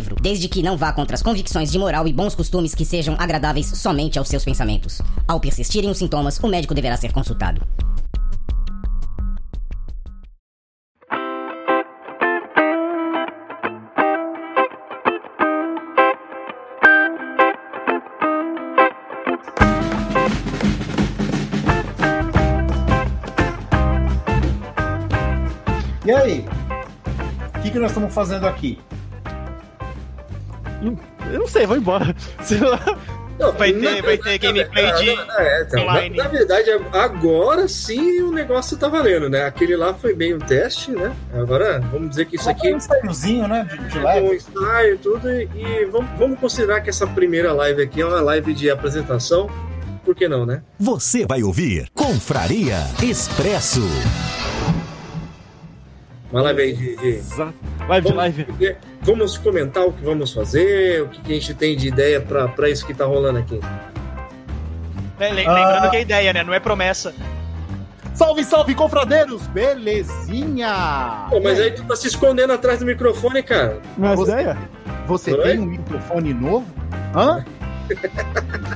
desde que não vá contra as convicções de moral e bons costumes que sejam agradáveis somente aos seus pensamentos. Ao persistirem os sintomas, o médico deverá ser consultado. E aí? O que, que nós estamos fazendo aqui? Eu não sei, vou embora. Sei lá. Não, Vai ter- vai ter gameplay de é, então, na, online. na verdade, agora sim o negócio tá valendo, né? Aquele lá foi bem um teste, né? Agora vamos dizer que isso aqui um ensaiozinho, né? De, de é um ensaio e tudo. E, e vamos, vamos considerar que essa primeira live aqui é uma live de apresentação. Por que não, né? Você vai ouvir Confraria Expresso. Uma live aí de. de- Exato. Live de live. Vamos comentar o que vamos fazer, o que, que a gente tem de ideia pra, pra isso que tá rolando aqui. Né, lem- Ah. Lembrando que é ideia, né? Não é promessa. Salve, salve, confradeiros! Belezinha! Pô, mas aí tu tá se escondendo atrás do microfone, cara. Mas Você- ideia? Você Oi? tem um microfone novo? Hã?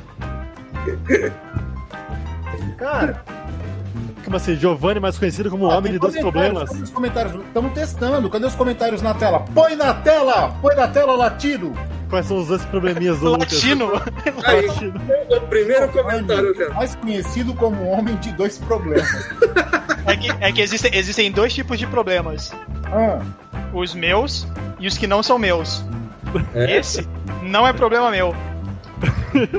Cara, Como assim? Giovanni, mais conhecido como o homem de dois problemas. Cadê os comentários? Estamos testando. Cadê os comentários na tela? Põe na tela! Põe na tela, latido! Quais são os dois probleminhas do? Latino. Aí, Latino. o primeiro comentário, cara. Mais conhecido como homem de dois problemas. É que, é que existem, existem dois tipos de problemas: Ah, os meus e os que não são meus. É. Esse não é problema meu.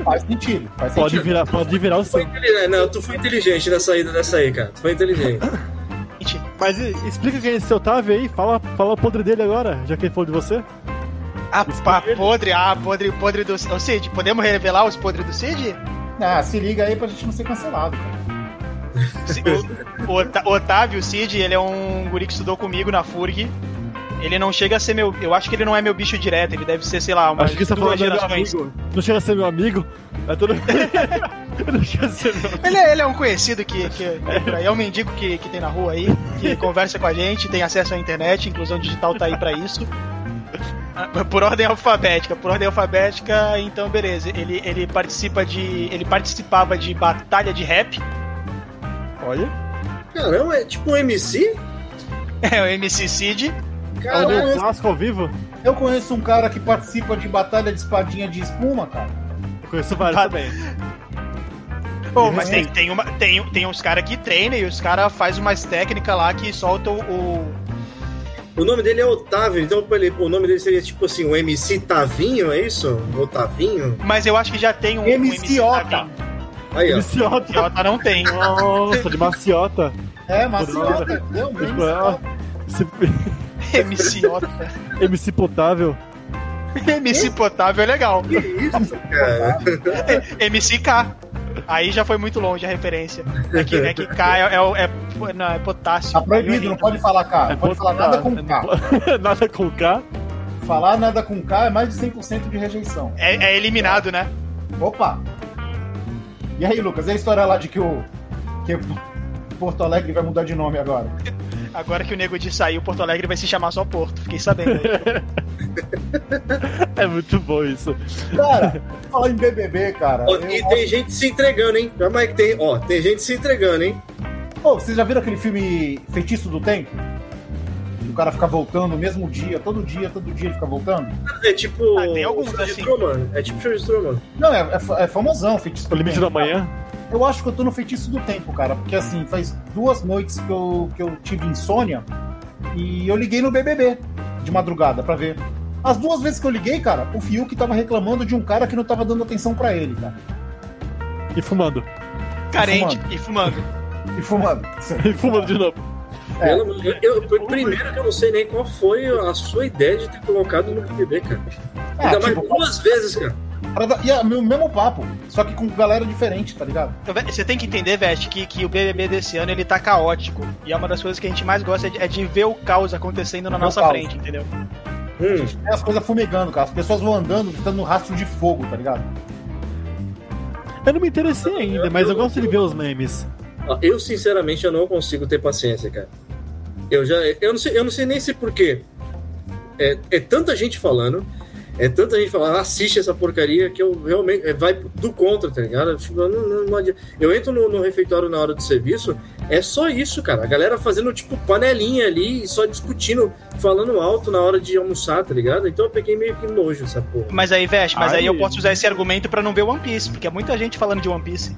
Faz sentido. Faz Pode sentido. virar, pode virar o seu. Não, tu foi inteligente na saída dessa aí, cara. Tu foi inteligente. Gente, Mas explica quem é esse Otávio aí, fala, fala o podre dele agora, já que ele falou de você. a, a ele. podre, a podre, podre do. Ô Cid, podemos revelar os podres do Cid? Ah, se liga aí pra gente não ser cancelado, cara. O Otávio, o Cid, ele é um guri que estudou comigo na FURG. Ele não chega a ser meu. Eu acho que ele não é meu bicho direto, ele deve ser, sei lá, umas Acho que você tá falando do meu gerações. amigo. Não chega a ser meu amigo. É todo... não chega a ser meu amigo. Ele é, ele é um conhecido que, que é é um mendigo que, que tem na rua aí, que conversa com a gente, tem acesso à internet, inclusão digital tá aí pra isso. Ah, Por ordem alfabética, por ordem alfabética, então beleza. Ele, ele participa de. Ele participava de batalha de rap. Olha. Caramba, é tipo um MC? É o MC Cid. Olha o clássico ao vivo. Eu conheço um cara que participa de batalha de espadinha de espuma, cara. Eu conheço vários Ba- também. Pô, mas tem, tem, uma, tem, tem uns caras que treinam e os caras fazem umas técnicas lá que soltam o. o nome dele é Otávio, então pô, ele- o nome dele seria tipo assim, o MC Tavinho, é isso? Otavinho? Mas eu acho que já tem um. um MC Ota. Aí, ó. Maciota. Ota não tem. Nossa, de maciota. É, maciota. Deu bem. Esse- MC Ota. MC Potável. MC Potável é legal. Que isso, cara? MCK. Aí já foi muito longe a referência. É que, é que K é, é, o- é, não, é potássio. Tá proibido, não pode falar K. É Não pode falar nada com K. nada com K. Falar nada com K é mais de 100% de rejeição. É, é eliminado, né? Opa! E aí, Lucas, e a história lá de que o. que Porto Alegre vai mudar de nome agora? Agora que o Nego de saiu, Porto Alegre vai se chamar só Porto. Fiquei sabendo. É muito bom isso. Cara, falar em BBB, cara. E tem gente se entregando, hein? Calma aí que tem, ó, tem gente se entregando, hein? Pô, vocês já viram aquele filme Feitiço do Tempo? O cara fica voltando no mesmo dia, todo dia, todo dia ele fica voltando? É tipo. Ah, tem alguns o show de assim. Truman. É tipo show de Truman. Não, é, é, é famosão Feitiço O do limite da manhã. Eu acho que eu tô no Feitiço do Tempo, cara, porque assim, faz duas noites que eu, que eu tive insônia e eu liguei no BBB de madrugada pra ver. As duas vezes que eu liguei, cara, o Fiuk tava reclamando de um cara que não tava dando atenção pra ele, cara. E fumando. Carente e fumando. E fumando. E fumando de novo. É. Deus, eu, eu- primeiro que eu não sei nem qual foi a sua ideia de ter colocado no BBB, cara. É, Ainda mais tipo, duas vezes, cara. Dar- e é o mesmo papo, só que com galera diferente, tá ligado? Então, Você tem que entender, Veste, que, que o BBB desse ano ele tá caótico. E é uma das coisas que a gente mais gosta é de, é de ver o caos acontecendo na nossa caos. frente, entendeu? Hum, É as coisas fumegando, cara. As pessoas vão andando, gritando no rastro de fogo, tá ligado? Eu não me interessei ainda, mas eu gosto de ver os memes. eu, sinceramente, eu não consigo ter paciência, cara. Eu já. Eu não sei, eu não sei nem se porquê. É, é tanta gente falando. É tanta gente falando, assiste essa porcaria que eu realmente. é, vai do contra, tá ligado? Tipo, eu, não, não- eu entro no, no refeitório na hora do serviço, é só isso, cara. A galera fazendo, tipo, panelinha ali e só discutindo, falando alto na hora de almoçar, tá ligado? Então eu peguei meio que nojo essa porra. Mas aí, Veste, mas Ai. aí eu posso usar esse argumento pra não ver One Piece, porque é muita gente falando de One Piece.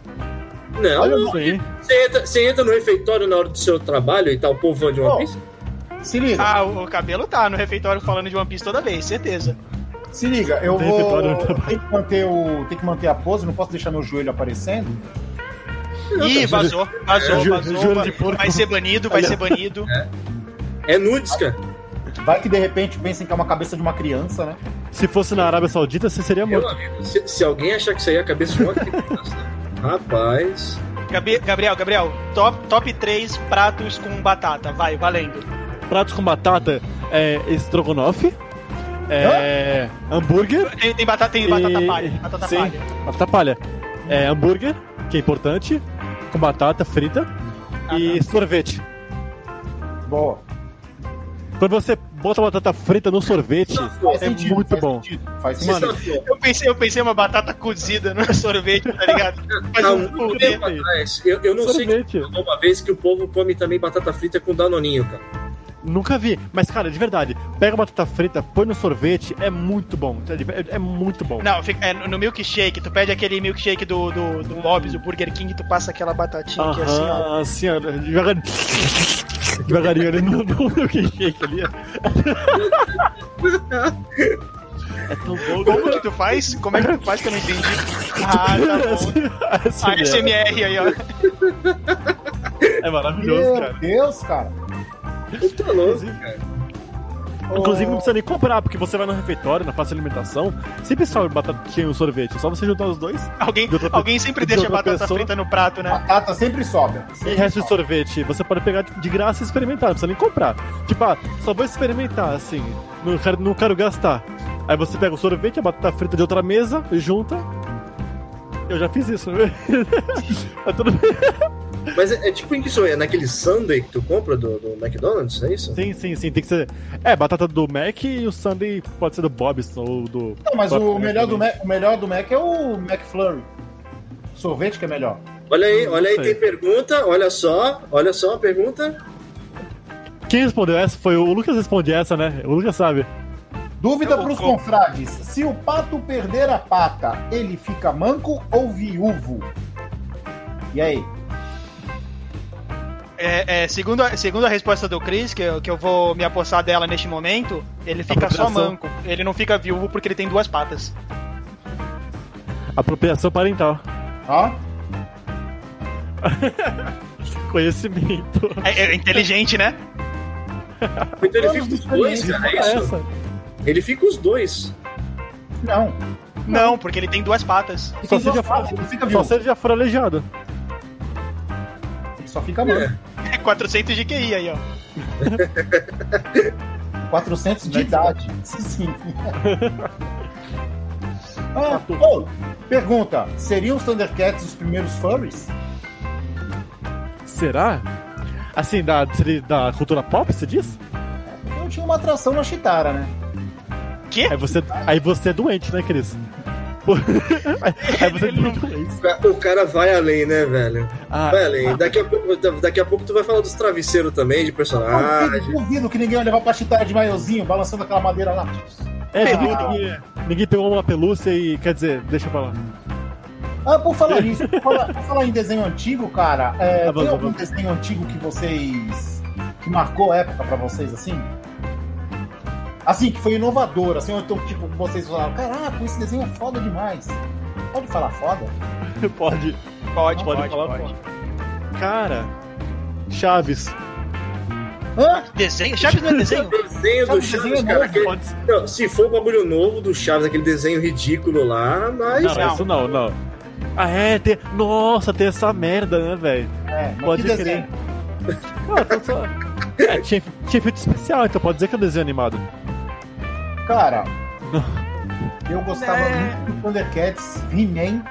Não, Olha não. Você entra, você entra no refeitório na hora do seu trabalho e tá o povo de One Oh. Piece? Se liga, Ah, o, o cabelo tá no refeitório falando de One Piece toda vez, certeza. Se liga, eu Tem vou. Tem que, manter o, tem que manter a pose, não posso deixar meu joelho aparecendo. Ih, vazou, vazou, vazou. juro vai- de porco. Vai ser banido, vai ser banido. É nudes, cara. Vai que de repente pensem que é uma cabeça de uma criança, né? Se fosse na Arábia Saudita, você seria morto. amigo, se, se alguém achar que isso aí é a cabeça de uma criança, rapaz. Gabriel, Gabriel, top, top 3 pratos com batata, vai, valendo. Pratos com batata é estrogonofe, é hambúrguer, Tem, tem batata, tem E- batata palha, batata Sim. palha. batata palha, é hambúrguer, que é importante, com batata frita Ah, e sorvete. Boa. Quando você bota batata frita no sorvete, Faz é sentido, muito faz bom. sentido, faz sentido. sabe, Eu pensei, eu pensei uma batata cozida no sorvete, tá ligado? Mas há um muito tempo atrás, eu, eu não sei Sorvete. que uma vez que o povo come também batata frita com danoninho, cara. Nunca vi. Mas, cara, de verdade, pega a batata frita, põe no sorvete, é muito bom. É, é muito bom. Não, fica- é, no milkshake, tu pede aquele milkshake do, do, do Lobby, do Burger King, tu passa aquela batatinha aqui assim, ó. Assim, ó, devagar... devagarinho ali no, no milkshake ali. É tão bom. Como que tu faz? Como é que tu faz que eu não entendi? Ah, tá bom. Assim, ASMR aí, ó. é maravilhoso, Meu cara. Deus, cara. Tô louco, cara. Inclusive, não precisa nem comprar, porque você vai no refeitório, na praça de alimentação, sempre sobe batatinha e um sorvete. É só você juntar os dois Alguém, De outra alguém sempre de deixa outra batata pessoa. frita no prato, né? Batata sempre sobe. e Sempre resto de sorvete. Você pode pegar de graça e experimentar, não precisa nem comprar. Tipo, ah, só vou experimentar, assim, não quero, não quero gastar. Aí você pega o sorvete, a batata frita de outra mesa, junta. Eu já fiz isso, né? Tá tudo bem. Mas é, é tipo em que isso é? Naquele sundae que tu compra do, do McDonald's, é isso? Sim, sim, sim, tem que ser. É, batata do Mac e o Sunday pode ser do Bob's ou do. Não, mas o melhor, do. Mac, o melhor do Mac é o McFlurry. Sorvete que é melhor. Olha aí, olha aí, sei. tem pergunta, olha só, olha só a pergunta. Quem respondeu essa foi o Lucas responde essa, né? O Lucas sabe. Dúvida Eu- pros eu- confrades: se o pato perder a pata, ele fica manco ou viúvo? E aí? É, é, segundo, a, segundo a resposta do Chris, que eu, que eu vou me apossar dela neste momento, ele fica só manco. Ele não fica viúvo porque ele tem duas patas. Apropriação parental. Ó, Conhecimento. É, é inteligente, né? Então ele fica os dois, cara, é É isso? essa. Ele fica os dois. não. Não, porque ele tem duas patas. Só tem se, ele já duas for, patas, só viúvo. se ele já for aleijado. Ele só fica manco. É 400 de QI aí, ó. 400 de idade. Sim, sim. ah, oh, pergunta: seriam os Thundercats os primeiros furries? Será? Assim, da, da cultura pop, você diz? Eu tinha uma atração na Chitara, né? Quê? Aí você, aí você é doente, né, Cris? aí você Ele não-. O ca- O cara vai além, né, velho? Ah, Vai além. Daqui a pouco, daqui a pouco tu vai falar dos travesseiros também, de personagem. duvido que ninguém ia levar pra Chitara de maiozinho, balançando aquela madeira lá. é, peludo. ninguém, ninguém pegou uma pelúcia e, quer dizer, deixa pra lá. Ah, por falar nisso, por falar, por falar em desenho antigo, cara, é, Tá bom, tem tá algum bom. desenho antigo que vocês. que marcou a época pra vocês, assim? Assim, que foi inovador, assim, ou então, tipo, vocês falaram, caraca, esse desenho é foda demais. Pode falar foda? Pode, Pode, pode, falar pode. foda. Cara, Chaves. Hã? Desenho? Chaves não é desenho? Desenho do Chaves, desenho cara. novo, aquele- Pode. Não, se for o bagulho novo do Chaves, aquele desenho ridículo lá, mas. Não, Não. isso não, não. Ah, é, tem... Nossa, tem essa merda, né, velho? É, Pode crer. desenho? Então só... É, tinha, tinha efeito especial, então pode dizer que é um desenho animado. Cara, eu gostava É. muito do Thundercats, He-Man,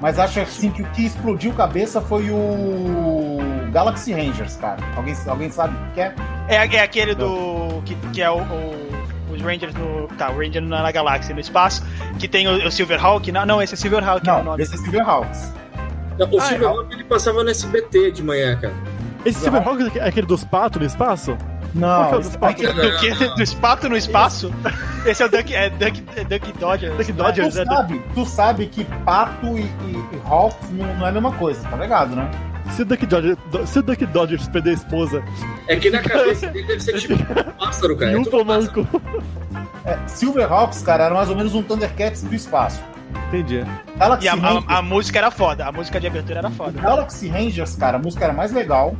mas acho assim que o que explodiu cabeça foi o Galaxy Rangers, cara. Alguém, alguém sabe o que é? É, é aquele do. Que, que é o, o- os Rangers no. Tá, o Ranger na, na galáxia, no espaço. Que tem o, o Silverhawk. Não, não, esse é Silverhawk é o Não, nome. esse é Silverhawks. Não, o Ah, Silverhawk ele passava no SBT de manhã, cara. Esse Silverhawk é aquele dos patos no espaço? Que é Não, o esse dos patos? aqui- Do que? Do espato no espaço? Esse é o Duck, é Duck, é Duck Dodger. Duck tu Dodgers, é. sabe, tu sabe que pato e, e, e Hawks não, não é a mesma coisa, tá ligado, né? Se o Duck Dodgers, se o Duck Dodgers perder a esposa É que na cabeça dele deve ser tipo um pássaro, cara. e É um tomando pássaro. cu. É, Silverhawks, cara, era mais ou menos um Thundercats do espaço. Entendi. Galaxy, E a, Rangers, a, a música era foda. A música de abertura era foda. Galaxy Rangers, cara, a música era mais legal.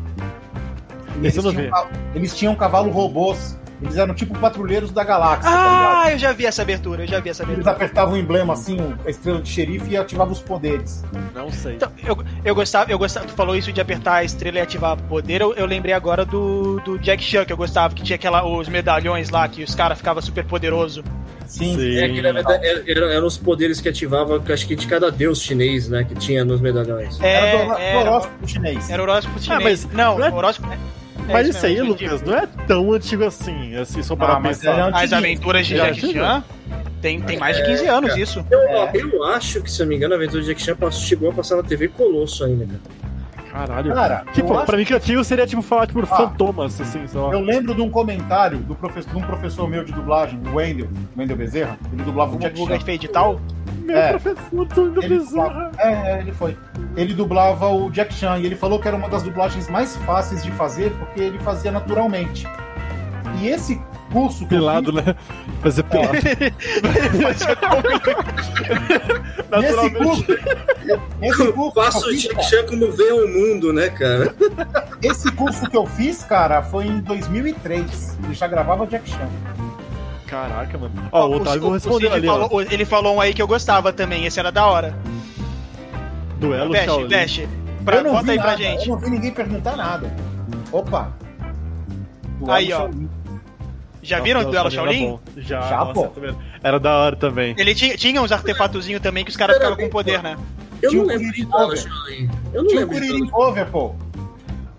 E não tinham, eles tinham cavalo robôs. Eles eram tipo patrulheiros da galáxia, tá ligado? Ah, eu já vi essa abertura, eu já vi essa Eles abertura. apertavam o emblema assim, a estrela de xerife e ativavam os poderes. Não sei. Então, eu, eu gostava, eu gostava, tu falou isso de apertar a estrela e ativar poder, eu, eu lembrei agora do, do Jack Chan, que eu gostava, que tinha aquela, os medalhões lá, que os caras ficavam super poderoso. Sim. Sim. É que na verdade era- era- eram os poderes que ativavam, acho que de cada deus chinês, né? Que tinha nos medalhões. É, Era do, do era, horóscopo chinês. era o horóscopo chinês. mas não, não é- o horóscopo... é- é Mas isso aí, mesmo, Lucas, não é tão antigo assim, assim, só para Ah, mas pensar. é As aventuras de Já Jack? Chan tem, tem mais de 15 anos isso. Eu, É. eu acho que, se eu não me engano, a aventura de Jack Chan chegou a passar na TV Colosso ainda, cara. Caralho. Cara, Tipo, acho- pra mim que antigo seria tipo falar tipo Ah. fantomas, assim, sei lá. eu lembro de um comentário do professor, de um professor meu de dublagem, o Wendel, Wendel Bezerra, ele dublava o O Jack Chan. fez de tal. Meu é. professor do Ele Bezerra. dublava, é, é, ele foi. Ele dublava o Jack Chan e ele falou que era uma das dublagens mais fáceis de fazer porque ele fazia naturalmente. E esse curso que eu Pelado, né? Fazer pelado. Nesse curso, esse Eu curso, faço o eu fiz, Jack cara, Chan como vê o mundo, né, cara? esse curso que eu fiz, cara, foi em 2003. Ele já gravava Jack Chan. Caraca, mano. Ó, o Otávio respondeu ali, ó. falou- ele falou um aí que eu gostava também, esse era da hora. Duelo Shaolin. veste. Pra, eu não aí nada, pra gente. Eu não vi ninguém perguntar nada. Opa. Duelo Aí, ó. Shaolin. Já Nossa, viram o Duelo Shaolin? Já, Já, nossa, pô. Era da hora também. Ele tinha, tinha uns artefatozinhos também que os caras ficavam com poder, né? Eu Tinha não o lembro de Duelo Cover. Shaolin. Eu não Tinha o Cover, pô.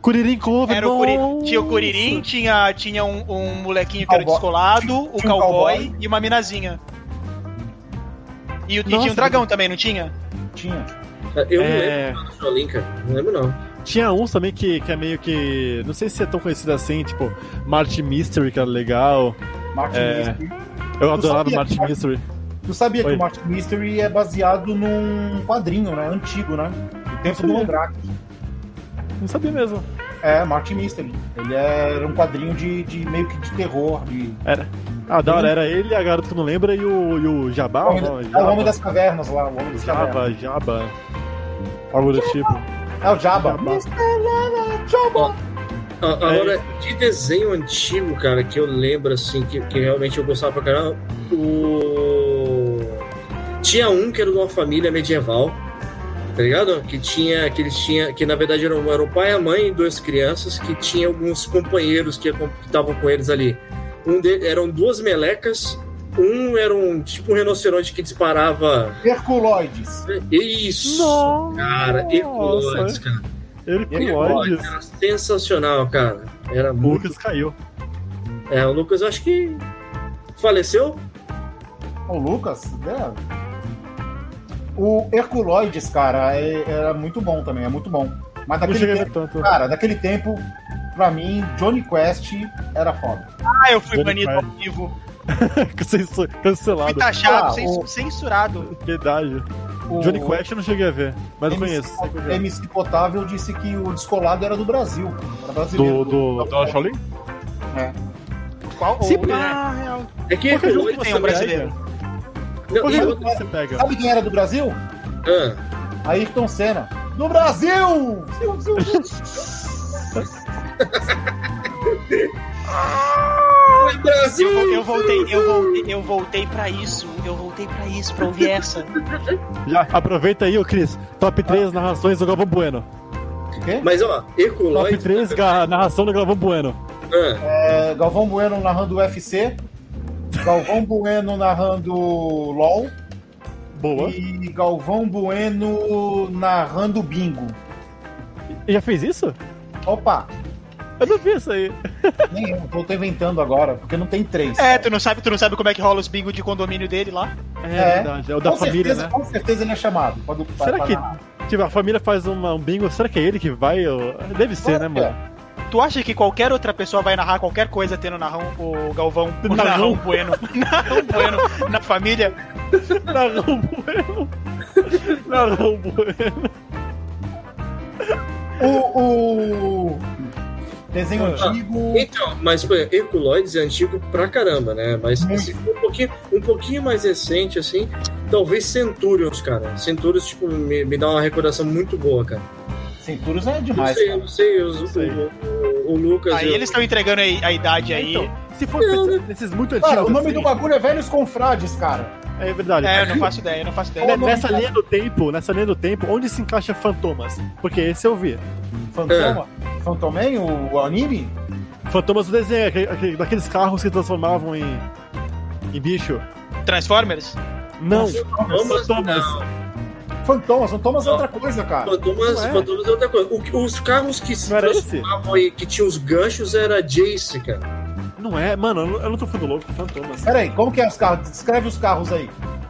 Kuririn Cover, Era o Curi... nossa. Tinha o Kuririn, tinha, tinha um, um molequinho que era descolado, Tinha- o tinha um cowboy, e uma minazinha. E, o- e Nossa, tinha um dragão também, não tinha? Tinha. Eu não É. lembro do Shaolin, cara. Não lembro, não. Tinha uns também que, que é meio que. Não sei se é tão conhecido assim, tipo, Martin Mystery, que era legal. Martin É. Mystery. Eu Tu adorava sabia Martin que- Mystery. Tu sabia que Oi. o Martin Mystery é baseado num quadrinho, né? Antigo, né? Do tempo do. Mandrake. Não sabia mesmo. É, Martin Mystery. Ele era um quadrinho de, de meio que de terror, de. Era. Ah, da hora, era ele, a garota que não lembra e o, e o Jabá? o homem, não, é o Jabba. Homem das Cavernas lá, o Homem das Cavernas. Jabba, Jabba. Algo do tipo. É o Jabba. Jabba. É Agora, de desenho antigo, cara, que eu lembro, assim, que, que realmente eu gostava pra caramba, o... Tinha um que era de uma família medieval, tá ligado? Que tinha, que eles tinham, que na verdade eram, eram o pai, a mãe e duas crianças, que tinha alguns companheiros que estavam com eles ali. Um deles, eram duas melecas, um era um, tipo um rinoceronte que disparava... Herculoides. Isso! Nossa! Cara, Herculoides, cara. Herculoides. Era sensacional, cara. Era O muito Lucas caiu. é, o Lucas eu acho que faleceu. O Lucas? É. O Herculoides, cara, é- era muito bom também, é muito bom. Mas daquele tempo, tanto. cara, daquele tempo, pra mim, Johnny Quest era foda. Ah, eu fui Johnny banido ao Quest. vivo. Cancelado. taxado, Ah, cens- o- censurado. O Verdade. Johnny Quest eu não cheguei a ver, mas eu MC, conheço. eu MC Potável disse que o descolado era do Brasil. Era brasileiro. Do, do, do Shaolin? Qual? Sim, o- porque- Ah, real. É que Qualquer jogo que tem um brasileiro. não, Qualquer jogo que você pega. Sabe quem era do Brasil? ah, Ayrton Senna. No Brasil! Ziu, ziu, ziu. Brasil! Eu, eu voltei, eu voltei, eu voltei pra isso. Eu voltei pra isso, pra ouvir essa. Já, aproveita aí, ô Cris. Top 3 narrações do Galvão Bueno. Mas ó, Top Herculoid. 3 ga- narração do Galvão Bueno. Ah, É, Galvão Bueno narrando UFC. Galvão Bueno narrando LOL. Boa. E Galvão Bueno narrando bingo. Já fez isso? Opa, Eu não vi isso aí. nem eu, tô inventando agora, porque não tem três. É, tu não sabe, tu não sabe como é que rola os bingo de condomínio dele lá? É, É. verdade. É o da com família, certeza, né? Com certeza ele é chamado. Pra, pra, Será pra que narrar. tipo, a família faz uma- um bingo? Será que é ele que vai? ou- Deve ser, né, mano? Tu acha que qualquer outra pessoa vai narrar qualquer coisa tendo narrão, o Galvão, o Narrão. narrão bueno, narrão bueno na família? Narrão Bueno. Narrão Bueno. O, o desenho Ah. antigo. Então, mas pô, Herculoides é antigo pra caramba, né? Mas Muito. se for um pouquinho, um pouquinho mais recente, assim, talvez Centurions, cara. Centurions, tipo, me, me dá uma recordação muito boa, cara. Centurions é demais. sei, eu cara. não sei, o, Sei. o- o- o Lucas. Aí eu- eles estão entregando a idade aí. Então, se for Não, nesses muito antigos. Cara, o nome assim, do bagulho é Velhos Confrades, cara. É verdade. É, eu não faço ideia, eu não faço ideia. Nessa linha do tempo, nessa linha do tempo, onde se encaixa Fantomas? Porque esse eu vi. Fantoma. Fantoman, o, o anime? Fantomas do desenho, aquele- aquele- daqueles carros que transformavam em, em bicho. Transformers? Não, Fantomas, Fantomas. não. Fantomas. Fantomas é outra coisa, cara. Fantomas, é. Fantomas é outra coisa. O os carros que se Não transformavam aí, que tinham os ganchos, era Jace, cara. Não é, mano, eu não- eu não tô ficando louco, Fantomas. Pera aí, como que é os carros? Descreve os carros aí.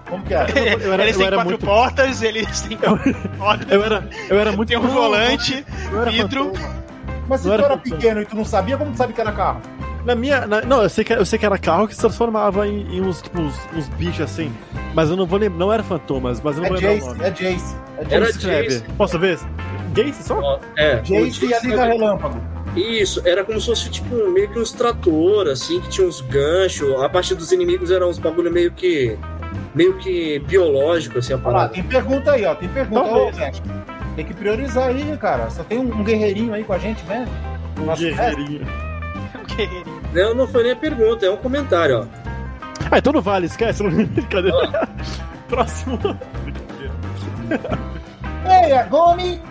Como que é? eu era- eles eu têm era quatro muito- portas, eles têm quatro portas, Eu era, eu era muito tem um volante. eu era vidro. Fantoma. Mas se Não tu era era pequeno e tu não sabia, como tu sabe que era carro? Na minha. na- não, eu sei, que, eu sei que era carro que se transformava em, em uns, tipo, uns, uns bichos assim. Mas eu não vou lembrar. Não era Fantomas, mas eu não É vou lembrar o Jace, nome. é Jace. É Era Jace, se escreve? Jace. Posso ver? Jace só? Ó, É, o Jace e a Jace Liga era- Relâmpago. Isso, era como se fosse tipo meio que uns trator, assim, que tinha uns ganchos. A parte dos inimigos eram uns bagulho meio que. meio que biológico, assim, a parada. tem pergunta aí, ó. Tem pergunta. Ô, Zé, tem que priorizar aí, cara. Só tem um, um guerreirinho aí com a gente, né? No nosso cast. Guerreirinho. Não, não foi nem a pergunta, é um comentário, ó. Ah, então não vale, esquece. Não... Cadê? Próximo. Ei, a Gomi!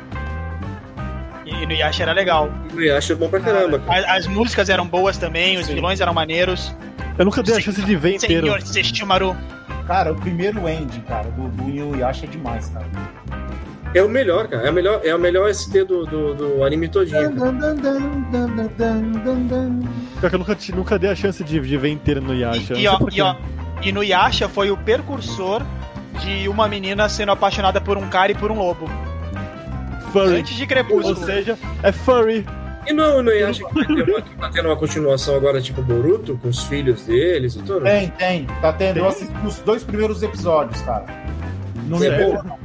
E no Yasha era legal. E acho bom pra caramba. cara. As, as músicas eram boas também, os Sim. vilões eram maneiros. Eu nunca dei a chance de ver inteiro. Senhor. Cara, o primeiro end, cara, do, do Inuyasha é demais, cara. É o melhor, cara. É, o melhor, é o melhor ST do, do, do anime todinho. cara. Pior que eu nunca, nunca dei a chance de, de ver inteiro no Yasha. E, e, ó, e, ó, e no Yasha foi o precursor de uma menina sendo apaixonada por um cara e por um lobo. Furry. Antes de Ou Crepúsculo. seja, é furry. E não, não acha que vai ter uma, que tá tendo uma continuação agora, tipo Boruto, com os filhos deles e tudo? Tem, tem. Tá tendo. Tem? Eu assisti os dois primeiros episódios, cara. Não É bom?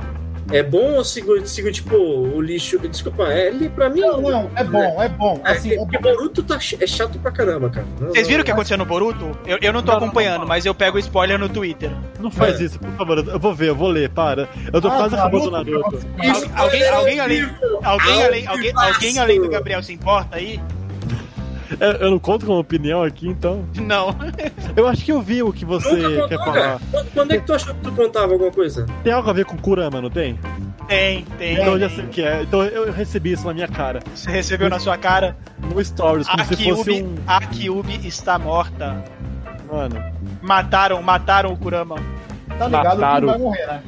É bom ou sigo, sigo tipo, o lixo? Desculpa, é pra mim. Não, não, é bom, é bom. É, Assim, é porque bom. Boruto tá, ch- é chato pra caramba, cara. Não- Vocês viram o que aconteceu no Boruto? Eu, eu não tô Não, acompanhando, não. mas eu pego spoiler no Twitter. Não faz É. isso, por favor. Eu vou ver, eu vou ler, para. Eu tô Ah, quase acabando o Naruto. Isso, Al- alguém- é alguém vivo, Alguém além, alguém, alguém além do Gabriel se importa aí? Eu, eu não conto com opinião aqui, então. Não. Eu acho que eu vi o que você Nunca quer contou, falar. cara. Quando, quando é que tu achou que tu contava alguma coisa? Tem algo a ver com Kurama, não tem? Tem, tem. Então eu já sei o que é. Então eu recebi isso na minha cara. Você recebeu na sua cara. No Stories, como A se fosse um. a Kyubi está morta. Mano. Mataram, mataram o Kurama. Tá ligado que Mataram. vai morrer, né?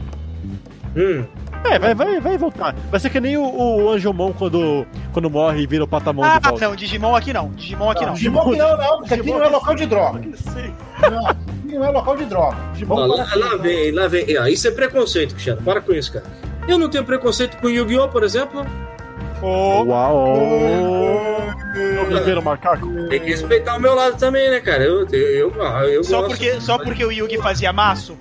Hum, É, vai, vai, vai voltar. Vai ser que nem o, o Anjomon quando, quando morre e vira o Patamon Ah, de volta. não, Digimon aqui não. Digimon aqui não. Digimon que não, não, porque aqui Digimon não é que local de droga. Sim. Não, aqui não é local de droga. Digimon lá, para lá vem, lá vem. Ah, isso é preconceito, Cristiano. Para com isso, cara. Eu não tenho preconceito com Yu-Gi-Oh, por exemplo. Ô, Uau! O primeiro macaco. Tem que respeitar o meu lado também, né, cara? Eu, eu, eu, ah, eu só, gosto. porque, só porque o Yugi fazia maço?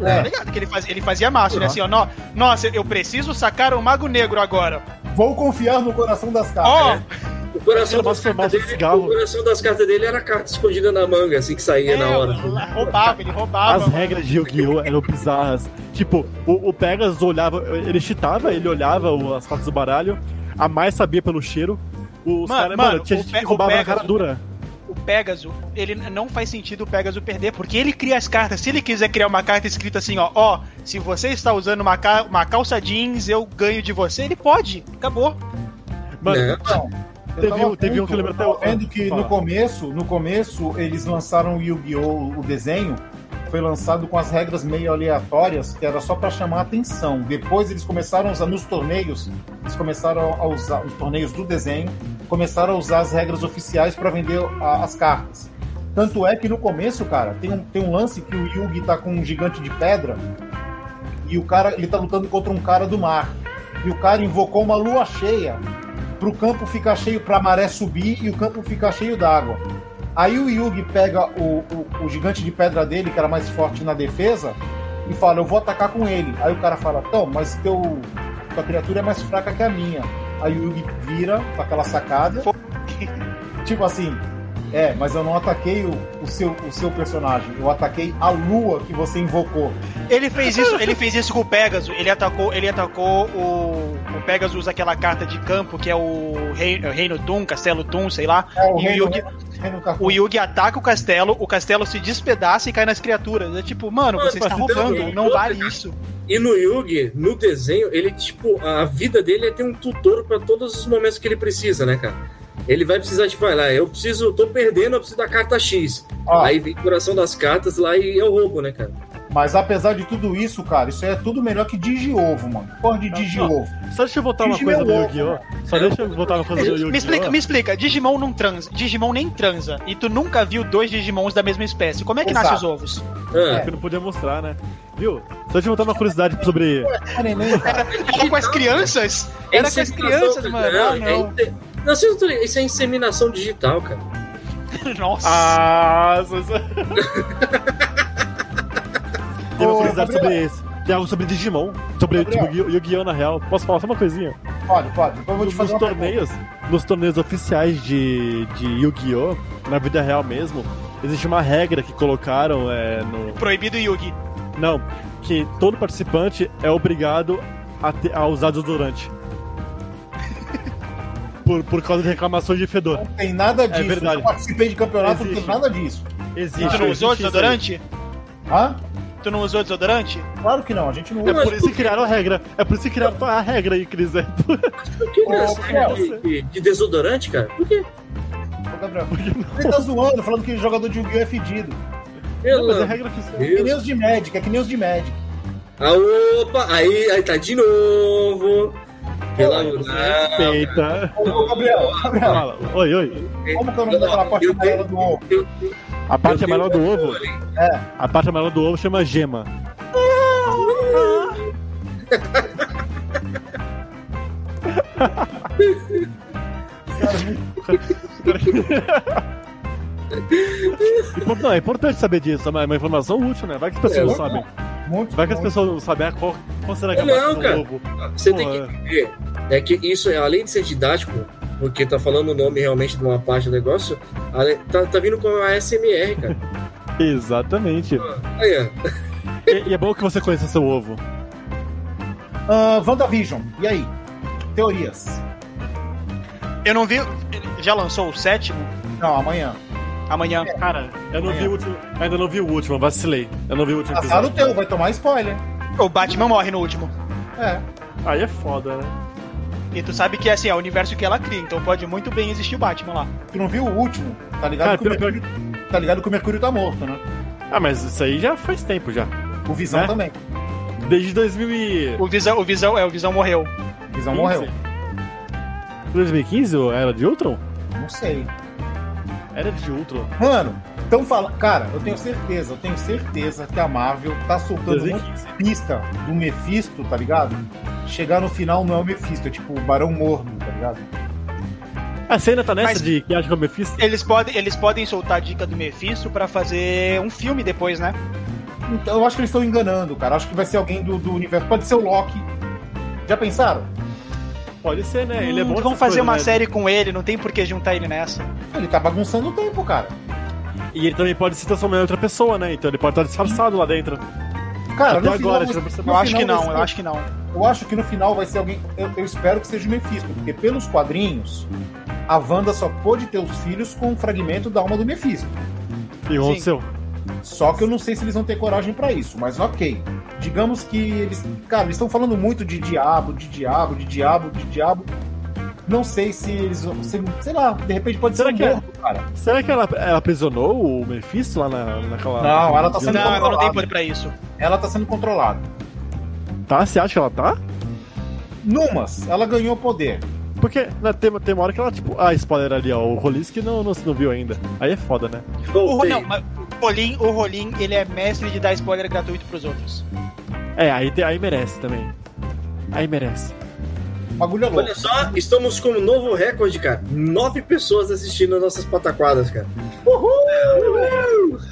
Tá É, ligado? Que ele, faz, ele fazia maço, né? Assim, ó, nó- nossa, eu preciso sacar o Mago Negro agora. vou confiar no coração das cartas. Ó, O coração, das cartas massa de dele, o coração das cartas dele era carta escondida na manga, assim que saía é, na hora. roubava, ele roubava. As regras de Yu-Gi-Oh! eram bizarras. Tipo, o, o Pegasus olhava, ele cheatava, ele olhava o- as cartas do baralho, a mais sabia pelo cheiro. Os Mano, caras, mano, mano, tinha gente que roubava na Pegasus- cara dura. O Pegasus, ele não faz sentido o Pegasus perder, porque ele cria as cartas. Se ele quiser criar uma carta escrita assim, ó, ó, se você está usando uma, ca- uma calça jeans, eu ganho de você, ele pode. Acabou. Mano, Né? Então, Teve um- teve um que eu lembro até o- vendo que Fala. no começo, no começo, eles lançaram o Yu-Gi-Oh! o desenho. Foi lançado com as regras meio aleatórias, que era só pra chamar a atenção. Depois eles começaram a usar nos torneios, eles começaram a usar os torneios do desenho, começaram a usar as regras oficiais pra vender a- as cartas. Tanto é que no começo, cara, tem um, tem um lance que o Yugi tá com um gigante de pedra e o cara ele tá lutando contra um cara do mar. E o cara invocou uma lua cheia pro campo ficar cheio, pra maré subir e o campo ficar cheio d'água. Aí o Yugi pega o, o, o gigante de pedra dele, que era mais forte na defesa, e fala: Eu vou atacar com ele. Aí o cara fala: Então, mas teu, tua criatura é mais fraca que a minha. Aí o Yugi vira com aquela sacada. tipo assim. É, mas eu não ataquei o, o, seu, o seu personagem, eu ataquei a lua que você invocou. Ele fez isso, ele fez isso com o Pegasus. Ele atacou, ele atacou o. O Pegasus usa aquela carta de campo que é o Rei- Reino Tum, Castelo Tum, sei lá. É, o e o reino- Yugi, reino cartoon. o Yugi ataca o castelo, o castelo se despedaça e cai nas criaturas. É tipo, mano, Mano, você está roubando, não vale isso. E no Yugi, no desenho, ele, tipo, a vida dele é ter um tutor pra todos os momentos que ele precisa, né, cara? Ele vai precisar, tipo, vai lá, eu preciso, tô perdendo, eu preciso da carta X. Aí vem o coração das cartas lá e é o roubo, né, cara? Mas apesar de tudo isso, cara, isso aí é tudo melhor que Digi-Ovo, mano. Porra de Não, Digi-Ovo. Só deixa eu voltar uma coisa do Yu-Gi-Oh! Só deixa eu voltar uma coisa do Yu-Gi-Oh! Me explica, me explica, Digimon não transa, Digimon nem transa, e tu nunca viu dois Digimons da mesma espécie. Como é que nascem os Exato. ovos? Ah, Que não podia mostrar, né? Viu? Só deixa eu voltar uma curiosidade sobre. É cara. Era com as crianças? é Era com as crianças, mano. Ah, é não. inte- Não, não isso é inseminação digital, cara. Nossa. Ah, Tem uma curiosidade Gabriel. sobre esse. Tem algo sobre Digimon, sobre Gabriel. tipo, Yu- Yu-Gi-Oh! na real. Posso falar só uma coisinha? Pode, pode. Então eu vou te Nos fazer uma torneios, nos torneios oficiais de, de Yu-Gi-Oh! na vida real mesmo, existe uma regra que colocaram é, no. Proibido Yugi. Não, que todo participante é obrigado a, ter- a usar desodorante. por, por causa de reclamações de fedor. Não tem nada disso. verdade. Eu participei de campeonato, não Existe. tem nada disso. Existe. tu não usou isso desodorante? Hã? Tu não usou desodorante? Claro que não, a gente não É usa. por isso que criaram a regra. É por isso que criaram a regra aí, Cris. É por- Por que Gabriel. de, de- de desodorante, cara? Por quê? Ô, Gabriel. Ele tá zoando, falando que jogador de Yu-Gi-Oh! é fedido. Não, mas é Pelo regra oficial. É que nem os de Magic, é que nem os de Magic. Ah, opa, aí, aí tá de novo. Pela respeita. Ô, Gabriel, Gabriel, Fala. Oi, oi. como que é o nome daquela parte Eu amarela do ovo? Eu- A parte amarela do ovo. É. A parte amarela do ovo chama gema. Não, é importante saber disso, é uma, é uma informação útil, né? Vai que as pessoas É, não vai- sabem. Muito. Vai que as pessoas não sabem ah, qual, qual será que é a Não, parte do cara. ovo. Você tem que entender é que isso, é, além de ser didático, porque tá falando o nome realmente de uma parte do negócio, tá, tá vindo com a SMR, cara. Exatamente. Aí, ó. E, e é bom que você conheça seu ovo. Ah, WandaVision, e aí? Teorias? Eu não vi. Já lançou o sétimo? Não, amanhã. Amanhã. Cara, eu não Amanhã. vi o último. Ainda não vi o último, vacilei. Eu não vi o último Azar o teu, vai tomar spoiler. O Batman morre no último. É. Aí é foda, né? E tu sabe que assim, é o universo que ela cria, então pode muito bem existir o Batman lá. Tu não viu o último? Tá ligado, Cara, que, o pior- Mercúrio, tá ligado que o Mercúrio tá morto, né? Ah, mas isso aí já faz tempo já. O Visão Né? também. Desde 2000 e... O Visão, o Visão, é, o Visão morreu. O Visão morreu. 2015 ou Era de Ultron? Não sei. Era de Ultron. Mano, então fala. Cara, eu tenho certeza, eu tenho certeza que a Marvel tá soltando uma 2015. pista do Mephisto, tá ligado? Chegar no final não é o Mephisto, é tipo o Barão Mordo, tá ligado? Você ainda tá nessa Mas- de que acha que é o Mephisto? Eles podem, eles podem soltar a dica do Mephisto pra fazer um filme depois, né? Então eu acho que eles estão enganando, cara. Acho que vai ser alguém do, do universo. Pode ser o Loki. Já pensaram? Pode ser, né? Ele é bom Vamos nessas fazer coisas, uma né? série com ele, não tem por que juntar ele nessa. Ele tá bagunçando o tempo, cara. E ele também pode se transformar em outra pessoa, né? Então ele pode estar disfarçado lá dentro. Cara, no final, agora, no Eu acho que não, eu acho que não. Eu acho que no final vai ser alguém. Eu, eu espero que seja o Mephisto, porque pelos quadrinhos, a Wanda só pôde ter os filhos com um fragmento da alma do Mephisto. E o seu. Só que eu não sei se eles vão ter coragem pra isso, mas ok. Digamos que eles. Cara, eles estão falando muito de diabo, de diabo, de diabo, de diabo. Não sei se eles vão. se- sei lá, de repente pode Será ser um que é? morto, cara. Será que ela, ela aprisionou o Mephisto lá na, naquela. Não, ela tá sendo Não, ela não tem controlada. poder pra isso. Ela tá sendo controlada. Tá? Você acha que ela tá? Numas, ela ganhou poder. Porque né, tem, tem uma hora que ela, tipo. Ah, spoiler ali, ó. O Rolisk não, não, não viu ainda. Aí é foda, né? O, não, mas o Rolim, o Rolim, ele é mestre de dar spoiler gratuito pros outros. É, aí, aí merece também. Aí merece. Bagulho é louco. Olha só, estamos com um novo recorde, cara. Nove pessoas assistindo nossas pataquadas, cara.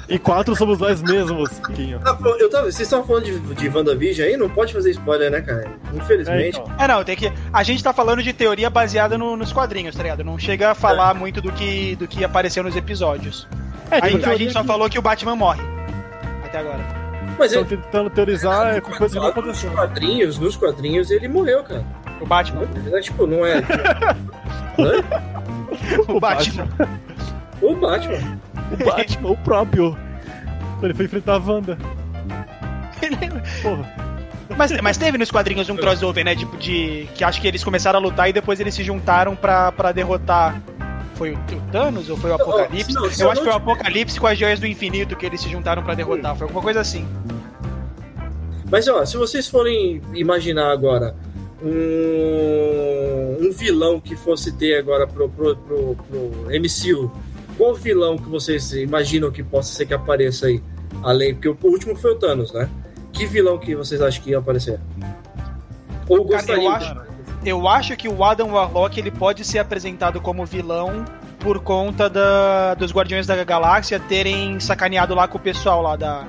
E quatro somos nós mesmos, Quinho. Ah, pô, eu tava, vocês estavam falando de, de WandaVision aí? Não pode fazer spoiler, né, cara? É, Infelizmente. então. É, não, tem que. A gente tá falando de teoria baseada no- nos quadrinhos, tá ligado? Não chega a falar muito do que, do que apareceu nos episódios. É, a, tipo, gente- a gente só que falou que o Batman morre. Até agora. Mas Estão ele, tentando teorizar é, com coisa que não nos aconteceu. quadrinhos, nos quadrinhos, ele morreu, cara. O Batman. É, tipo, não é. O Batman. O Batman. O Batman, o próprio. Quando ele foi enfrentar a Wanda. Porra. Mas, mas teve nos quadrinhos um crossover, né? Tipo, de. Que acho que eles começaram a lutar e depois eles se juntaram pra, pra derrotar. Foi o, o Thanos ou foi o Apocalipse? não, se eu acho que não foi o Apocalipse com as joias do infinito que eles se juntaram pra derrotar. Foi alguma coisa assim. Mas ó, se vocês forem imaginar agora um, um vilão que fosse ter agora pro, pro, pro, pro MCU, qual vilão que vocês imaginam que possa ser que apareça aí? Além, porque o último foi o Thanos, né? Que vilão que vocês acham que ia aparecer? Ou Cara, eu acho, eu acho que o Adam Warlock ele pode ser apresentado como vilão por conta da, dos Guardiões da Galáxia terem sacaneado lá com o pessoal lá da,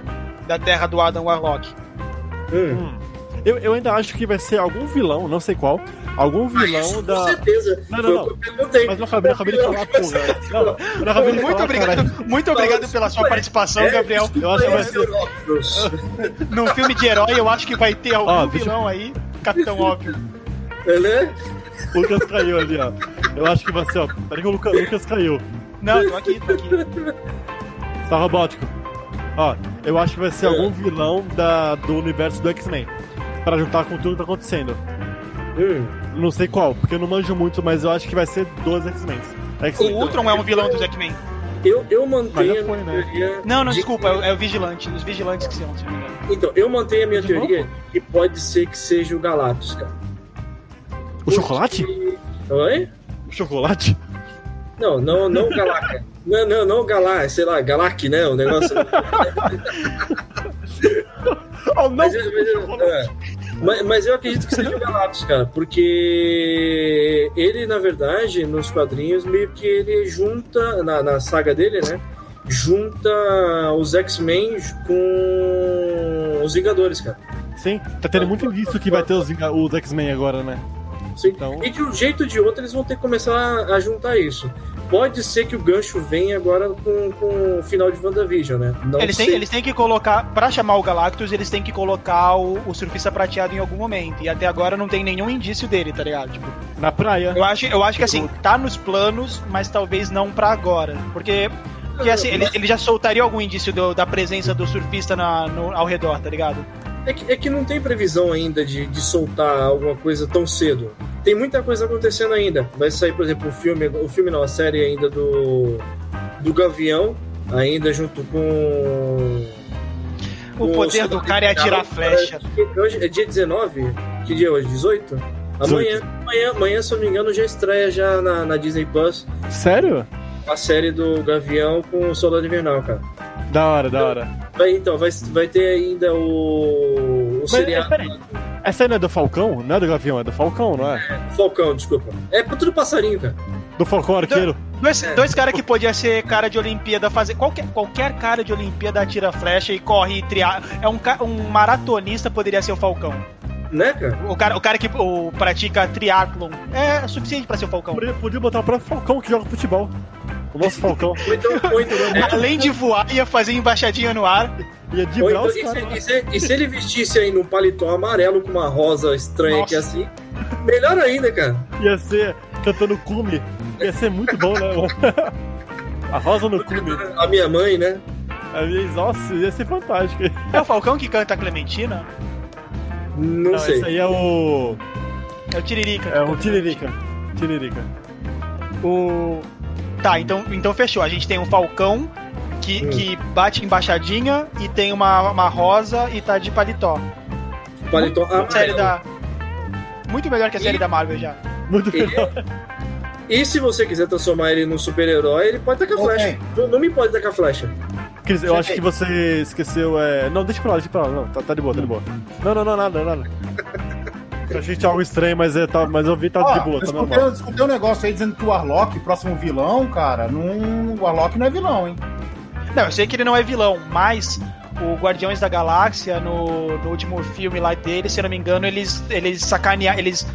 da Terra do Adam Warlock. Hum. Hum. Eu, eu ainda acho que vai ser algum vilão, não sei qual. Algum vilão Isso, Com da. certeza. Não, não, não. eu perguntei. Mas não acabei, não acabei de falar, porra. Não, não, eu não acabei de Muito falar, obrigado, caralho. muito obrigado pela sua participação, É, Gabriel. Eu acho que vai ser. Num filme de herói, eu acho que vai ter algum eu- vilão aí, Capitão Óbvio. Ele é? O Lucas caiu ali, ó. Eu acho que vai ser, ó. Peraí que o Lucas, Lucas caiu. Não, tô aqui, tô aqui. Tá robótico. Ó, eu acho que vai ser algum vilão da, do universo do X-Men. Pra juntar com tudo que tá acontecendo. Hum. Não sei qual, porque eu não manjo muito, mas eu acho que vai ser dos X-Men. O. Ultron é um vilão dos X-Men. Eu, eu Mas mantenho a foi, minha né? teoria. Não, não, de desculpa, é o, Vigilante. Os Vigilantes que são, se não me engano. Então, eu mantenho a minha De teoria novo? que pode ser que seja o Galactus, cara. O chocolate? Oi? O chocolate? Não, não, não o Galaca. Não, não, não o Galá, sei lá, Galac, né? O negócio. Oh, não! Mas, mas, é. Mas- mas eu acredito que seja o Galactus, cara, porque ele, na verdade, nos quadrinhos, meio que ele junta, na, na saga dele, né? Junta os X-Men com os Vingadores, cara. Sim, tá tendo muito indício que vai ter os, os X-Men agora, né? Sim. Então- E de um jeito ou de outro eles vão ter que começar a juntar isso. Pode ser que o gancho venha agora com, com o final de WandaVision, né? Não Eles têm, eles têm que colocar, pra chamar o Galactus, eles têm que colocar o, o surfista prateado em algum momento. E até agora não tem nenhum indício dele, tá ligado? Tipo, Na praia. eu acho, eu acho que assim, tá nos planos, mas talvez não pra agora. Porque, porque assim, ele, ele já soltaria algum indício do- da presença do surfista na, no- ao redor, tá ligado? É que, é que não tem previsão ainda de, de soltar alguma coisa tão cedo. Tem muita coisa acontecendo ainda. Vai sair, por exemplo, o filme, o filme não, a série ainda do do Gavião, ainda junto com O poder do cara é atirar flecha. Hoje é dia 19? Que dia é hoje? 18? Amanhã, amanhã, amanhã, se eu não me engano, já estreia já na, na Disney Plus Sério? a série do Gavião com o Soldado Invernal, cara. Da hora, da hora. Vai, então, vai, vai ter ainda o, o Mas, seriado peraí. Essa aí não é do Falcão? Não é do Gavião, é do Falcão, não é? Falcão, desculpa. É tudo passarinho, cara. Do Falcão Arqueiro. Dois, É. dois caras que podia ser cara de Olimpíada fazer. Qualquer, qualquer cara de Olimpíada atira flecha e corre e tria. É um, um maratonista poderia ser o Falcão. Né, cara? O cara, o cara que o, pratica triatlon é suficiente pra ser o Falcão. Podia, podia botar o próprio Falcão que joga futebol. O nosso Falcão. Então, então, é, Além de voar, ia fazer embaixadinha no ar. Ia dibrar então e, se, e, se, e se ele vestisse aí num paletó amarelo com uma rosa estranha Nossa. aqui assim, melhor ainda, cara. Ia ser cantando cume. Ia ser muito bom, né? mano? A rosa no cume. A minha mãe, né? A minha, nossa, ia ser fantástico. É o Falcão que canta a Clementina? Não, Não, sei. esse aí é o. É o Tiririca. É o Tiririca. Tiririca. O... Tá, então, então fechou. A gente tem um Falcão que, Hum. que bate embaixadinha e tem uma, uma rosa e tá de paletó. Paletó ah, Série amarelo. da. Muito melhor que a série E- da Marvel já. Muito E, melhor. e se você quiser transformar ele num super-herói, ele pode tacar Ok. flecha. Não, não me pode tacar flecha. Cris, eu acho que você esqueceu. É... Não, deixa pra lá, deixa pra lá. Não, tá, tá de boa, tá de boa. Não, não, não, nada, nada. Eu achei que tinha algo estranho, mas, é, tá, mas eu vi tá Ó, de boa, eu tá escutei, normal. eu escutei um negócio aí dizendo que o Warlock, próximo vilão, cara, não, o Warlock não é vilão, hein? Não, eu sei que ele não é vilão, mas o Guardiões da Galáxia, no, no último filme lá dele, se eu não me engano, eles, eles sacanearam. Eles,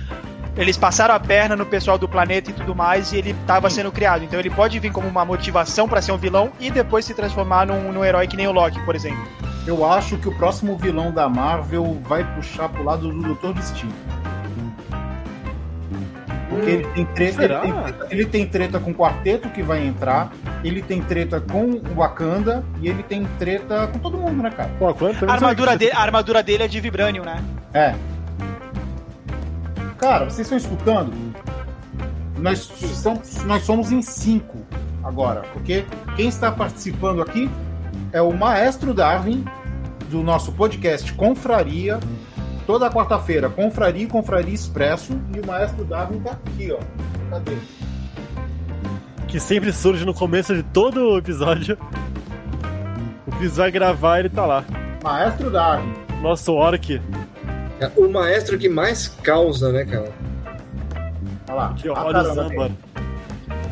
eles passaram a perna no pessoal do planeta e tudo mais, e ele tava sendo criado. Então ele pode vir como uma motivação pra ser um vilão e depois se transformar num, num herói que nem o Loki, por exemplo. Eu acho que o próximo vilão da Marvel vai puxar pro lado do Doutor Destino. Porque ele tem, treta, ele, tem treta, ele tem treta com o quarteto que vai entrar, ele tem treta com o Wakanda e ele tem treta com todo mundo, né, cara? Pô, A armadura, dele, a armadura dele é de Vibranium, né? É. Cara, vocês estão escutando? Nós somos, nós somos em cinco agora, porque quem está participando aqui é o Maestro Darwin, do nosso podcast Confraria, toda quarta-feira, Confraria e Confraria Expresso, e o Maestro Darwin tá aqui, ó. Cadê? que sempre surge no começo de todo episódio. O Cris vai gravar ele tá lá. Maestro Darwin. Nosso orc. É O maestro que mais causa, né, cara? Olha lá. Que ódio Zambar.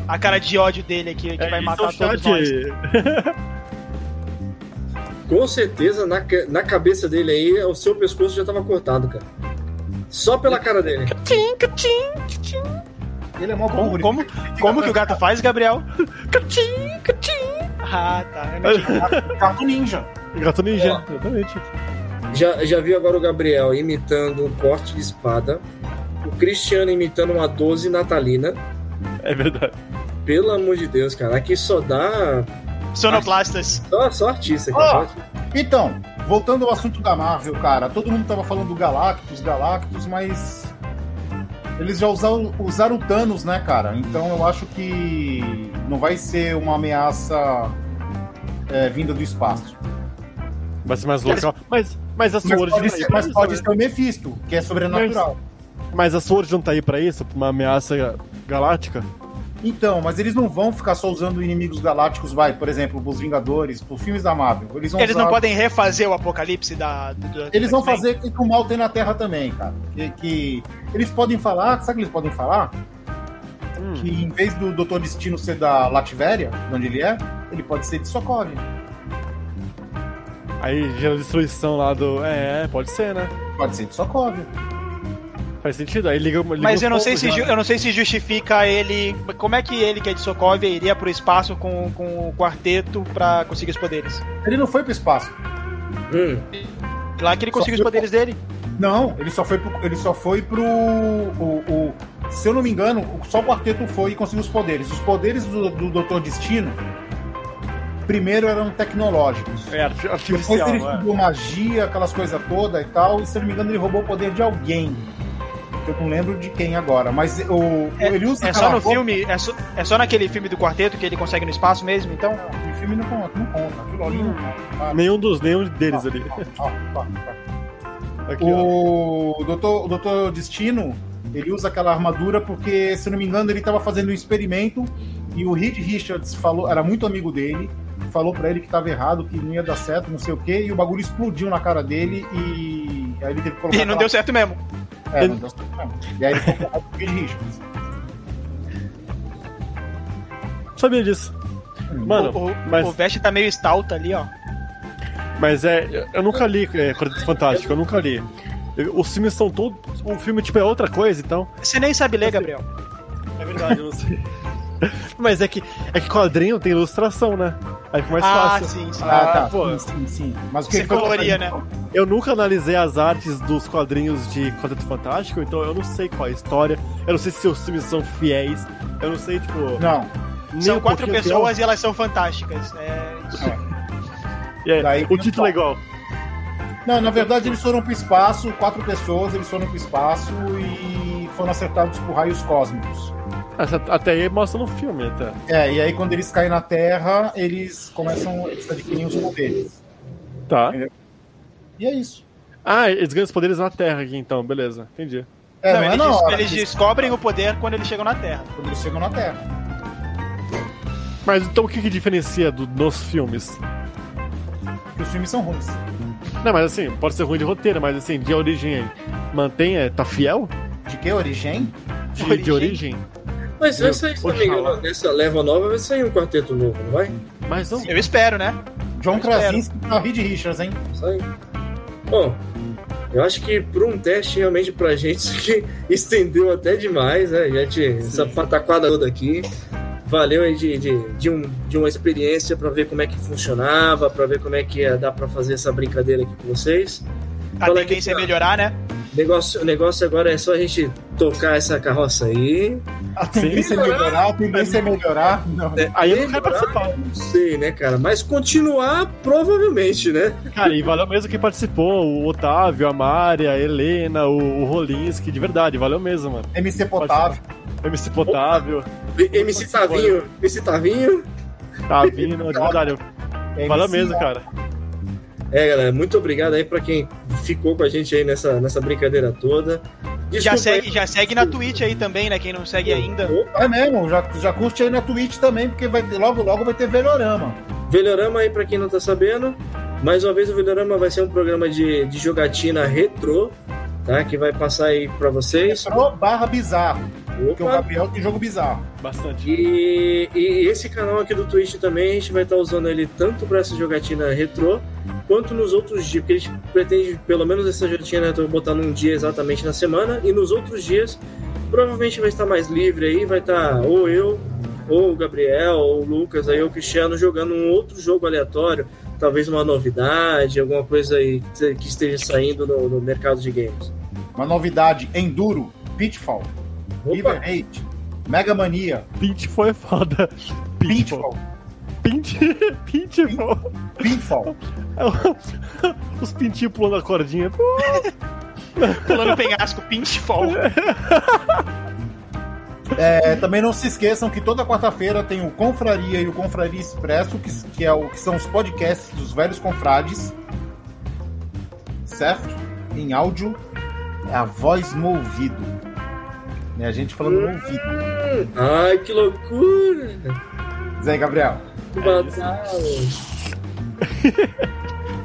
A cara de ódio dele aqui, que É, vai matar é o todos chat. nós. Com certeza, na, na cabeça dele aí, o seu pescoço já tava cortado, cara. Só pela cara dele. Ele é mó Como, como, fica como que o gato faz, Gabriel? Ah, tá. Eu não tinha- do Gato Ninja. Gato Ninja, exatamente. Já, já viu agora o Gabriel imitando um corte de espada. O Cristiano imitando uma 12 natalina. É verdade. Pelo amor de Deus, cara. Aqui só dá. Sonoplastas. Só, só artista, cara. Artista. Então, voltando ao assunto da Marvel, cara, todo mundo tava falando do Galactus, Galactus, mas eles já usaram, usaram o Thanos, né, cara? Então eu acho que não vai ser uma ameaça é, vinda do espaço. Vai ser mais local. Mas, mas a Mas Sword pode, não tá aí ser, mas pode né? ser o Mephisto, que é sobrenatural. Mas a Sword não tá aí pra isso? Pra uma ameaça galáctica? Então, mas eles não vão ficar só usando inimigos galácticos, vai, por exemplo, os Vingadores, os filmes da Marvel. Eles vão Eles não usar- podem refazer o apocalipse da. do- do- Eles vão fazer o que o mal tem na Terra também, cara. Que, que eles podem falar, sabe o que eles podem falar? Hum. Que em vez do Doutor Destino ser da Latvéria, de onde ele é, ele pode ser de Sokovia. Aí gera destruição lá do. É, pode ser, né? Pode ser de Sokovia. Faz sentido. Aí liga, liga Mas eu não, sei se, ju- né? eu não sei se justifica ele. Como é que ele, que é de Sokovia, iria pro espaço com, com o quarteto pra conseguir os poderes? Ele não foi pro espaço. Hum. Lá que ele conseguiu os poderes dele. Não, ele só foi pro. Ele só foi pro. O, o- se eu não me engano, só o quarteto foi e conseguiu os poderes. Os poderes do, do Doutor Destino, primeiro eram tecnológicos. É arti- Depois artificial, ele não é? estudou magia, aquelas coisas todas e tal, e se eu não me engano, ele roubou o poder de alguém. Eu não lembro de quem agora, mas o, É, ele usa é só no roupa- filme. É só, é só naquele filme do quarteto que ele consegue no espaço mesmo, então? Não, o filme não conta, não conta. Aquilo ali não conta. Nenhum dos, nenhum deles ali. Ó, ó, ó. Aqui, ó. O doutor, o doutor Destino, ele usa aquela armadura porque, se não me engano, ele estava fazendo um experimento e o Reed Richards falou, era muito amigo dele, falou pra ele que estava errado, que não ia dar certo, não sei o quê, e o bagulho explodiu na cara dele e aí ele teve que colocar. E não aquela- deu certo mesmo. É, não deu certo mesmo. E aí ele colocou o Reed Richards. Sabia disso. Mano, o, o, mas- o Vest tá meio stout ali, ó. Mas é. Eu nunca li é, Quarteto Fantástico, eu nunca li. Os filmes são todos. O filme, tipo, é outra coisa, então. Você nem sabe ler, Gabriel. É verdade, eu não sei. Mas é que, é que quadrinho tem ilustração, né? Aí fica mais ah, fácil. sim, sim. Ah, tá. pô. Sim, sim, sim. Mas o que Você coloria, né? Eu nunca analisei as artes dos quadrinhos de Quarteto Fantástico, então eu não sei qual é a história. Eu não sei se os filmes são fiéis. Eu não sei, tipo. Não. nem São um quatro pessoas e elas são fantásticas. É fiel. É, Daí o título é igual. Não, na verdade eles foram pro espaço, quatro pessoas, eles foram pro espaço e foram acertados por raios cósmicos. Até aí mostra no filme, até. É, e aí quando eles caem na Terra, eles começam, eles adquirem os poderes. Tá. E é isso. Ah, eles ganham os poderes na Terra aqui, então, beleza. Entendi. É, não, não, é eles, hora, eles descobrem o poder quando eles chegam na Terra. quando eles chegam na Terra. Mas então o que, que diferencia do- nos filmes? Que os filmes são ruins. Não, mas assim, pode ser ruim de roteiro, mas assim, de origem aí. Mantém, é, tá fiel? De que origem? De Origem? de origem? Mas vai sair, se não me engano, nessa leva nova vai sair um quarteto novo, não vai? Mas não. Eu espero, né? John. Krasinski e Reed Richards, hein? Sai. Bom, eu acho que por um teste realmente pra gente isso aqui estendeu até demais, né? Gente, essa pataquada toda aqui. Valeu aí de, de, de, um, de uma experiência pra ver como é que funcionava, pra ver como é que ia dar pra fazer essa brincadeira aqui com vocês. A tendência é melhorar, né? O negócio, o negócio agora é só a gente tocar essa carroça aí. A tendência é melhorar, a tendência é melhorar. Não. né? Aí eu não quero Melhorar, participar. Não sei, né, cara? Mas continuar, provavelmente, né? Cara, e valeu mesmo quem participou. O Otávio, a Mária, a Helena, o, o Rolinski, de verdade, valeu mesmo, mano. MC Potávio. MC Potávio, MC Tavinho, MC Tavinho. tá vindo, de verdade. Valeu mesmo, cara. É, galera, muito obrigado aí pra quem ficou com a gente aí nessa, nessa brincadeira toda. Já segue, já segue na Twitch aí também, né? Quem não segue ainda. É mesmo, já, já curte aí na Twitch também, porque vai ter, logo logo vai ter Velorama. Velorama aí pra quem não tá sabendo. Mais uma vez o Velorama vai ser um programa de, de jogatina retrô, tá? Que vai passar aí pra vocês. Pro barra bizarro. Porque o. Gabriel tem jogo bizarro. Bastante. E, e esse canal aqui do Twitch também, a gente vai estar usando ele tanto para essa jogatina retrô, quanto nos outros dias, porque a gente pretende, pelo menos essa jogatina retrô, botar num dia exatamente na semana, e nos outros dias, provavelmente vai estar mais livre aí, vai estar ou eu, ou o Gabriel, ou o Lucas, aí, ou o Cristiano jogando um outro jogo aleatório, talvez uma novidade, alguma coisa aí que esteja saindo no, no mercado de games. Uma novidade: Enduro, Pitfall, River Opa, Raid, Mega Mania, Pitfall é foda. Pitfall. Pitfall, Pint... É o- Os pintinhos pulando a cordinha. Pulando penhasco, pinchfall. É, também não se esqueçam que toda quarta-feira tem o Confraria e o Confraria Expresso, que, que, é o, que são os podcasts dos velhos confrades. Certo? Em áudio, é a voz no ouvido. Né, a gente falando no ouvido. ai que loucura! Aí, Gabriel. É batal.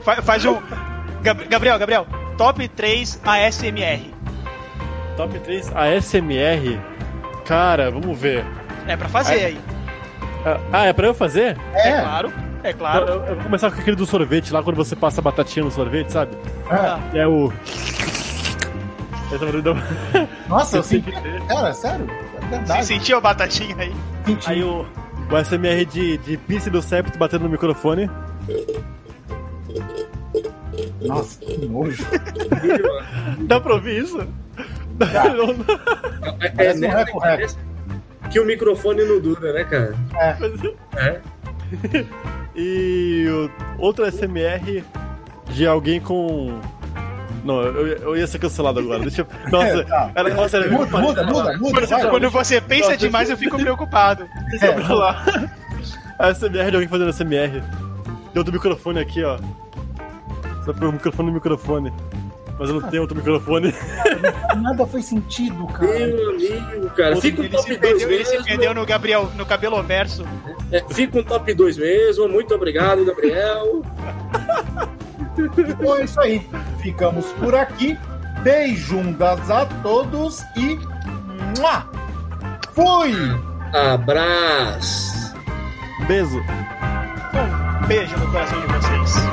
Fa- faz um. Gab- Gabriel, Gabriel, top 3 ASMR. Top 3 ASMR. Cara, vamos ver. É pra fazer É. aí. Ah, é pra eu fazer? É, É, claro. É Eu, claro. eu- eu vou começar com aquele do sorvete lá, quando você passa a batatinha no sorvete, sabe? é. Que é o. Nossa, eu senti. que. Cara, sério? É Você verdade. sentiu a batatinha aí? Senti. Aí o, o SMR de, de pisse do septo batendo no microfone. Nossa, que nojo. Dá pra ouvir isso? É, é Parece um nessa reco, que parece que o microfone não dura, né, cara? É. e o outro SMR de alguém com. Não, eu, eu ia ser cancelado agora. Deixa eu. Nossa, É, tá. era, nossa, era Muda, muda, muda, muda. Quando, vai. quando você pensa Nossa, demais, eu fico preocupado. Deixa eu pra lá. A SMR de alguém fazendo SMR. Tem outro microfone aqui, ó. Só pro microfone no microfone. Mas eu não tenho outro microfone. Nada faz sentido, cara. Meu amigo, cara. Fica um Ele top se 2 perdeu, ele se mesmo. perdeu no Gabriel, no cabelo verso. É, fica um top 2 mesmo. Muito obrigado, Gabriel. Então é isso aí. Ficamos por aqui. Beijundas a todos e. Mua! Fui! Abraço. Beijo. Um beijo no coração de vocês.